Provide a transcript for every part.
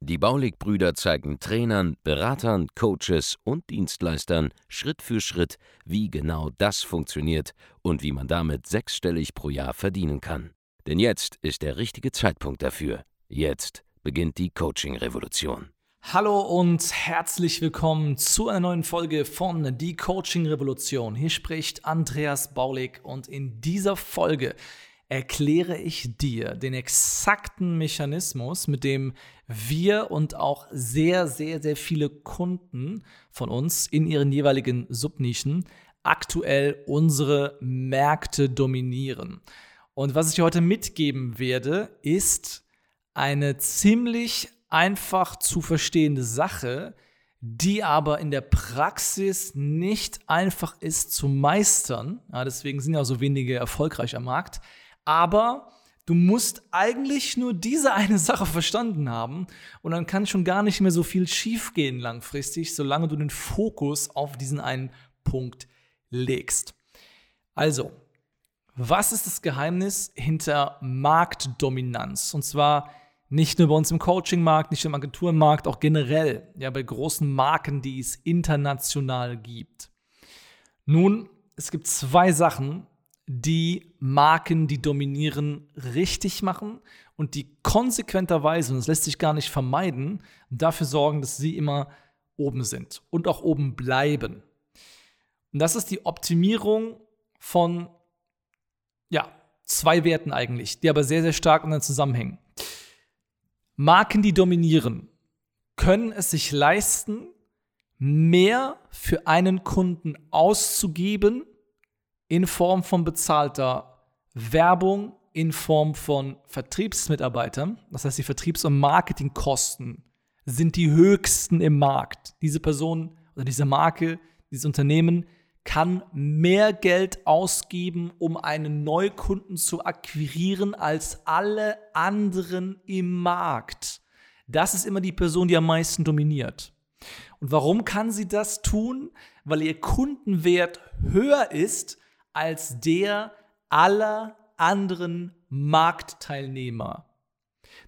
Die Baulig-Brüder zeigen Trainern, Beratern, Coaches und Dienstleistern Schritt für Schritt, wie genau das funktioniert und wie man damit sechsstellig pro Jahr verdienen kann. Denn jetzt ist der richtige Zeitpunkt dafür. Jetzt beginnt die Coaching-Revolution. Hallo und herzlich willkommen zu einer neuen Folge von Die Coaching Revolution. Hier spricht Andreas Baulig und in dieser Folge erkläre ich dir den exakten Mechanismus, mit dem wir und auch sehr, sehr, sehr viele Kunden von uns in ihren jeweiligen Subnischen aktuell unsere Märkte dominieren. Und was ich dir heute mitgeben werde, ist eine ziemlich einfach zu verstehende Sache, die aber in der Praxis nicht einfach ist zu meistern. Ja, deswegen sind ja so wenige erfolgreich am Markt. Aber du musst eigentlich nur diese eine Sache verstanden haben und dann kann schon gar nicht mehr so viel schiefgehen langfristig, solange du den Fokus auf diesen einen Punkt legst. Also, was ist das Geheimnis hinter Marktdominanz? Und zwar nicht nur bei uns im Coaching-Markt, nicht nur im Agenturenmarkt, auch generell, ja, bei großen Marken, die es international gibt. Nun, es gibt zwei Sachen, die Marken, die dominieren, richtig machen und die konsequenterweise, und das lässt sich gar nicht vermeiden, dafür sorgen, dass sie immer oben sind und auch oben bleiben. Und das ist die Optimierung von, ja, zwei Werten eigentlich, die aber sehr, sehr stark miteinander zusammenhängen. Marken, die dominieren, können es sich leisten, mehr für einen Kunden auszugeben in Form von bezahlter Werbung, in Form von Vertriebsmitarbeitern. Das heißt, die Vertriebs- und Marketingkosten sind die höchsten im Markt. Diese Person oder diese Marke, dieses Unternehmen kann mehr Geld ausgeben, um einen Neukunden zu akquirieren, als alle anderen im Markt. Das ist immer die Person, die am meisten dominiert. Und warum kann sie das tun? Weil ihr Kundenwert höher ist als der aller anderen Marktteilnehmer.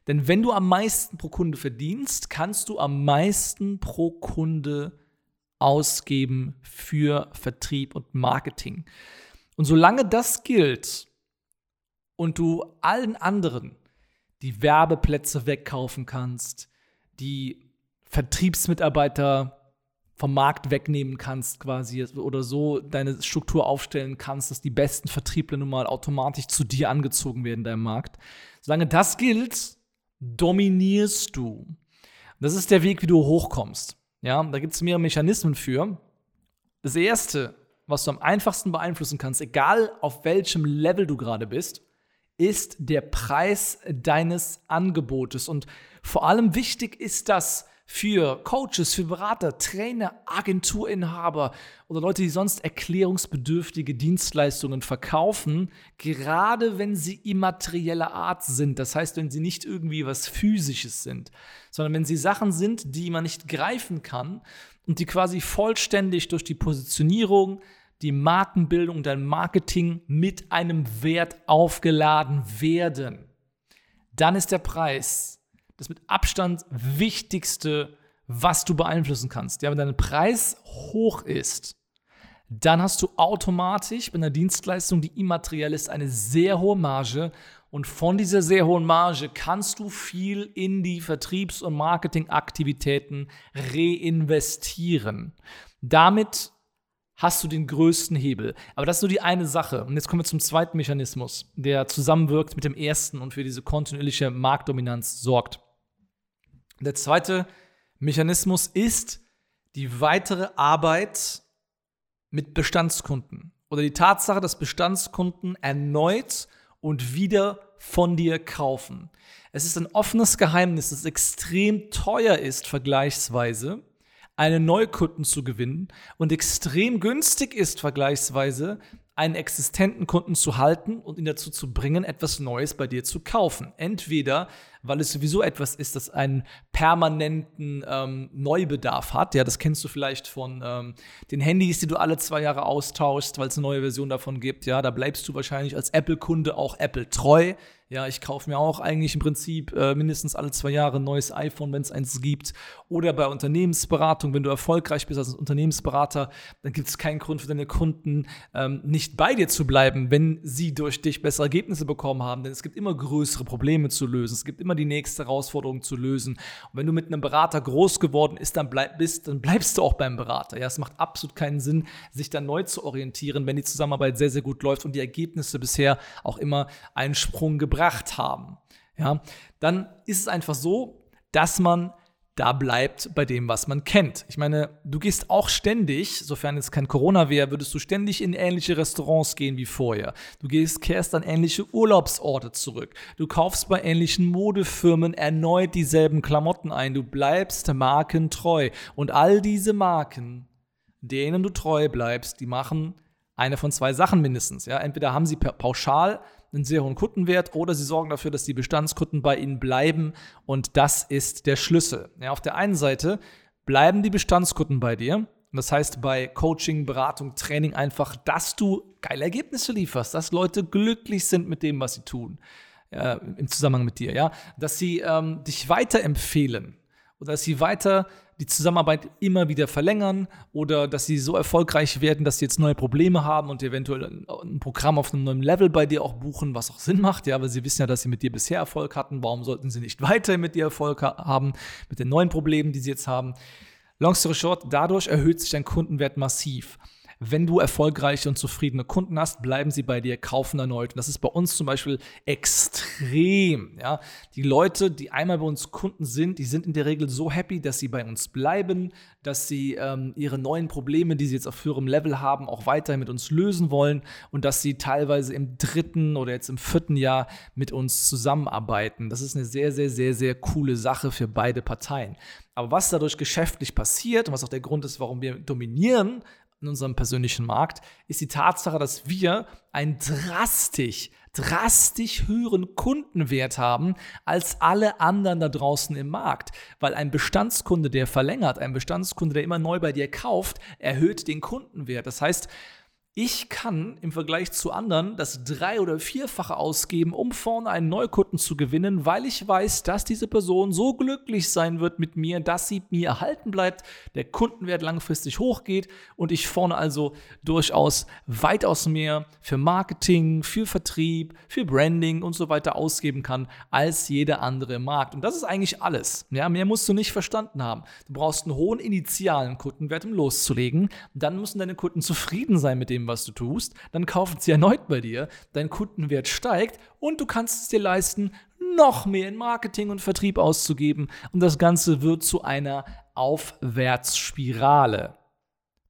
Denn wenn du am meisten pro Kunde verdienst, kannst du am meisten pro Kunde ausgeben für Vertrieb und Marketing. Und solange das gilt und du allen anderen die Werbeplätze wegkaufen kannst, die Vertriebsmitarbeiter vom Markt wegnehmen kannst quasi oder so deine Struktur aufstellen kannst, dass die besten Vertriebler nun mal automatisch zu dir angezogen werden in deinem Markt. Solange das gilt, dominierst du. Das ist der Weg, wie du hochkommst. Ja, da gibt es mehrere Mechanismen für. Das erste, was du am einfachsten beeinflussen kannst, egal auf welchem Level du gerade bist, ist der Preis deines Angebotes. Und vor allem wichtig ist das für Coaches, für Berater, Trainer, Agenturinhaber oder Leute, die sonst erklärungsbedürftige Dienstleistungen verkaufen, gerade wenn sie immaterieller Art sind. Das heißt, wenn sie nicht irgendwie was Physisches sind, sondern wenn sie Sachen sind, die man nicht greifen kann und die quasi vollständig durch die Positionierung, die Markenbildung und dein Marketing mit einem Wert aufgeladen werden. Dann ist der Preis das mit Abstand wichtigste, was du beeinflussen kannst. Ja, wenn dein Preis hoch ist, dann hast du automatisch bei einer Dienstleistung, die immateriell ist, eine sehr hohe Marge. Und von dieser sehr hohen Marge kannst du viel in die Vertriebs- und Marketingaktivitäten reinvestieren. Damit hast du den größten Hebel. Aber das ist nur die eine Sache. Und jetzt kommen wir zum zweiten Mechanismus, der zusammenwirkt mit dem ersten und für diese kontinuierliche Marktdominanz sorgt. Der zweite Mechanismus ist die weitere Arbeit mit Bestandskunden oder die Tatsache, dass Bestandskunden erneut und wieder von dir kaufen. Es ist ein offenes Geheimnis, dass es extrem teuer ist, vergleichsweise, einen Neukunden zu gewinnen und extrem günstig ist, vergleichsweise, einen existenten Kunden zu halten und ihn dazu zu bringen, etwas Neues bei dir zu kaufen. Entweder weil es sowieso etwas ist, das einen permanenten ähm, Neubedarf hat. Ja, das kennst du vielleicht von ähm, den Handys, die du alle zwei Jahre austauschst, weil es eine neue Version davon gibt. Ja, da bleibst du wahrscheinlich als Apple-Kunde auch Apple treu. Ja, ich kaufe mir auch eigentlich im Prinzip äh, mindestens alle zwei Jahre ein neues iPhone, wenn es eins gibt. Oder bei Unternehmensberatung, wenn du erfolgreich bist als Unternehmensberater, dann gibt es keinen Grund für deine Kunden, ähm, nicht bei dir zu bleiben, wenn sie durch dich bessere Ergebnisse bekommen haben. Denn es gibt immer größere Probleme zu lösen. Es gibt immer die nächste Herausforderung zu lösen. Und wenn du mit einem Berater groß geworden bist, dann, bleib, bist, dann bleibst du auch beim Berater. Ja, es macht absolut keinen Sinn, sich dann neu zu orientieren, wenn die Zusammenarbeit sehr, sehr gut läuft und die Ergebnisse bisher auch immer einen Sprung gebracht haben, ja, dann ist es einfach so, dass man da bleibt bei dem, was man kennt. Ich meine, du gehst auch ständig, sofern es kein Corona wäre, würdest du ständig in ähnliche Restaurants gehen wie vorher. Du gehst, kehrst an ähnliche Urlaubsorte zurück. Du kaufst bei ähnlichen Modefirmen erneut dieselben Klamotten ein. Du bleibst markentreu. Und all diese Marken, denen du treu bleibst, die machen eine von zwei Sachen mindestens. Ja? Entweder haben sie pauschal einen sehr hohen Kundenwert oder sie sorgen dafür, dass die Bestandskunden bei ihnen bleiben und das ist der Schlüssel. Ja, auf der einen Seite bleiben die Bestandskunden bei dir. Das heißt bei Coaching, Beratung, Training einfach, dass du geile Ergebnisse lieferst, dass Leute glücklich sind mit dem, was sie tun, äh, im Zusammenhang mit dir, ja, dass sie ähm, dich weiterempfehlen oder dass sie weiter die Zusammenarbeit immer wieder verlängern oder dass sie so erfolgreich werden, dass sie jetzt neue Probleme haben und eventuell ein Programm auf einem neuen Level bei dir auch buchen, was auch Sinn macht, ja, weil sie wissen ja, dass sie mit dir bisher Erfolg hatten. Warum sollten sie nicht weiter mit dir Erfolg haben, mit den neuen Problemen, die sie jetzt haben? Long story short, dadurch erhöht sich dein Kundenwert massiv. Wenn du erfolgreiche und zufriedene Kunden hast, bleiben sie bei dir, kaufen erneut. Und das ist bei uns zum Beispiel extrem. Ja? Die Leute, die einmal bei uns Kunden sind, die sind in der Regel so happy, dass sie bei uns bleiben, dass sie ähm, ihre neuen Probleme, die sie jetzt auf höherem Level haben, auch weiterhin mit uns lösen wollen und dass sie teilweise im dritten oder jetzt im vierten Jahr mit uns zusammenarbeiten. Das ist eine sehr, sehr, sehr, sehr coole Sache für beide Parteien. Aber was dadurch geschäftlich passiert und was auch der Grund ist, warum wir dominieren in unserem persönlichen Markt, ist die Tatsache, dass wir einen drastisch, drastisch höheren Kundenwert haben als alle anderen da draußen im Markt. Weil ein Bestandskunde, der verlängert, ein Bestandskunde, der immer neu bei dir kauft, erhöht den Kundenwert. Das heißt, ich kann im Vergleich zu anderen das drei- oder vierfache ausgeben, um vorne einen Neukunden zu gewinnen, weil ich weiß, dass diese Person so glücklich sein wird mit mir, dass sie mir erhalten bleibt, der Kundenwert langfristig hochgeht und ich vorne also durchaus weitaus mehr für Marketing, für Vertrieb, für Branding und so weiter ausgeben kann als jeder andere im Markt. Und das ist eigentlich alles. Ja, mehr musst du nicht verstanden haben. Du brauchst einen hohen initialen Kundenwert, um loszulegen. Dann müssen deine Kunden zufrieden sein mit dem, dem, was du tust, dann kaufen sie erneut bei dir, dein Kundenwert steigt und du kannst es dir leisten, noch mehr in Marketing und Vertrieb auszugeben und das Ganze wird zu einer Aufwärtsspirale.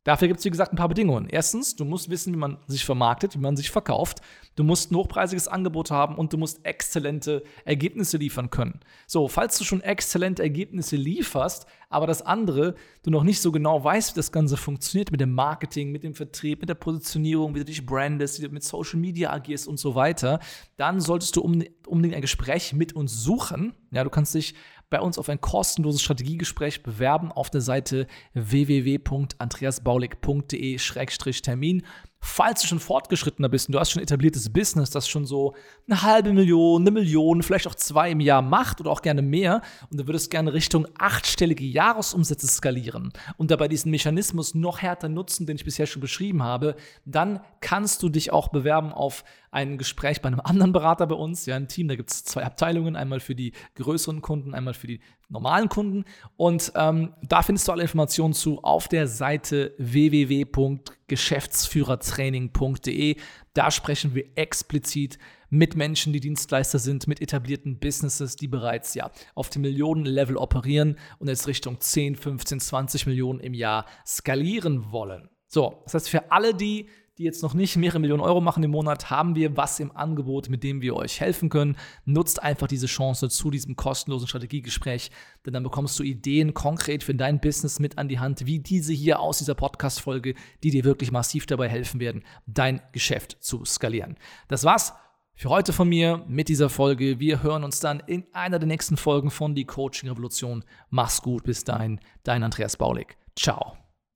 Dafür gibt es, wie gesagt, ein paar Bedingungen. Erstens, du musst wissen, wie man sich vermarktet, wie man sich verkauft. Du musst ein hochpreisiges Angebot haben und du musst exzellente Ergebnisse liefern können. So, falls du schon exzellente Ergebnisse lieferst, aber das andere, du noch nicht so genau weißt, wie das Ganze funktioniert mit dem Marketing, mit dem Vertrieb, mit der Positionierung, wie du dich brandest, wie du mit Social Media agierst und so weiter, dann solltest du unbedingt ein Gespräch mit uns suchen. Ja, du kannst dich bei uns auf ein kostenloses Strategiegespräch bewerben auf der Seite www.andreasbaulig.de-termin. Falls du schon fortgeschrittener bist und du hast schon etabliertes Business, das schon so eine halbe Million, eine Million, vielleicht auch zwei im Jahr macht oder auch gerne mehr und du würdest gerne Richtung achtstellige Jahresumsätze skalieren und dabei diesen Mechanismus noch härter nutzen, den ich bisher schon beschrieben habe, dann kannst du dich auch bewerben auf ein Gespräch bei einem anderen Berater bei uns, ja, ein Team, da gibt es zwei Abteilungen, einmal für die größeren Kunden, einmal für die normalen Kunden. Und ähm, da findest du alle Informationen zu auf der Seite www.geschäftsführertraining.de. Da sprechen wir explizit mit Menschen, die Dienstleister sind, mit etablierten Businesses, die bereits ja auf dem Millionen-Level operieren und jetzt Richtung 10, 15, 20 Millionen im Jahr skalieren wollen. So, das heißt für alle die, die jetzt noch nicht mehrere Millionen Euro machen im Monat, haben wir was im Angebot, mit dem wir euch helfen können. Nutzt einfach diese Chance zu diesem kostenlosen Strategiegespräch, denn dann bekommst du Ideen konkret für dein Business mit an die Hand, wie diese hier aus dieser Podcast-Folge, die dir wirklich massiv dabei helfen werden, dein Geschäft zu skalieren. Das war's für heute von mir mit dieser Folge. Wir hören uns dann in einer der nächsten Folgen von Die Coaching Revolution. Mach's gut, bis dahin, dein Andreas Baulig. Ciao.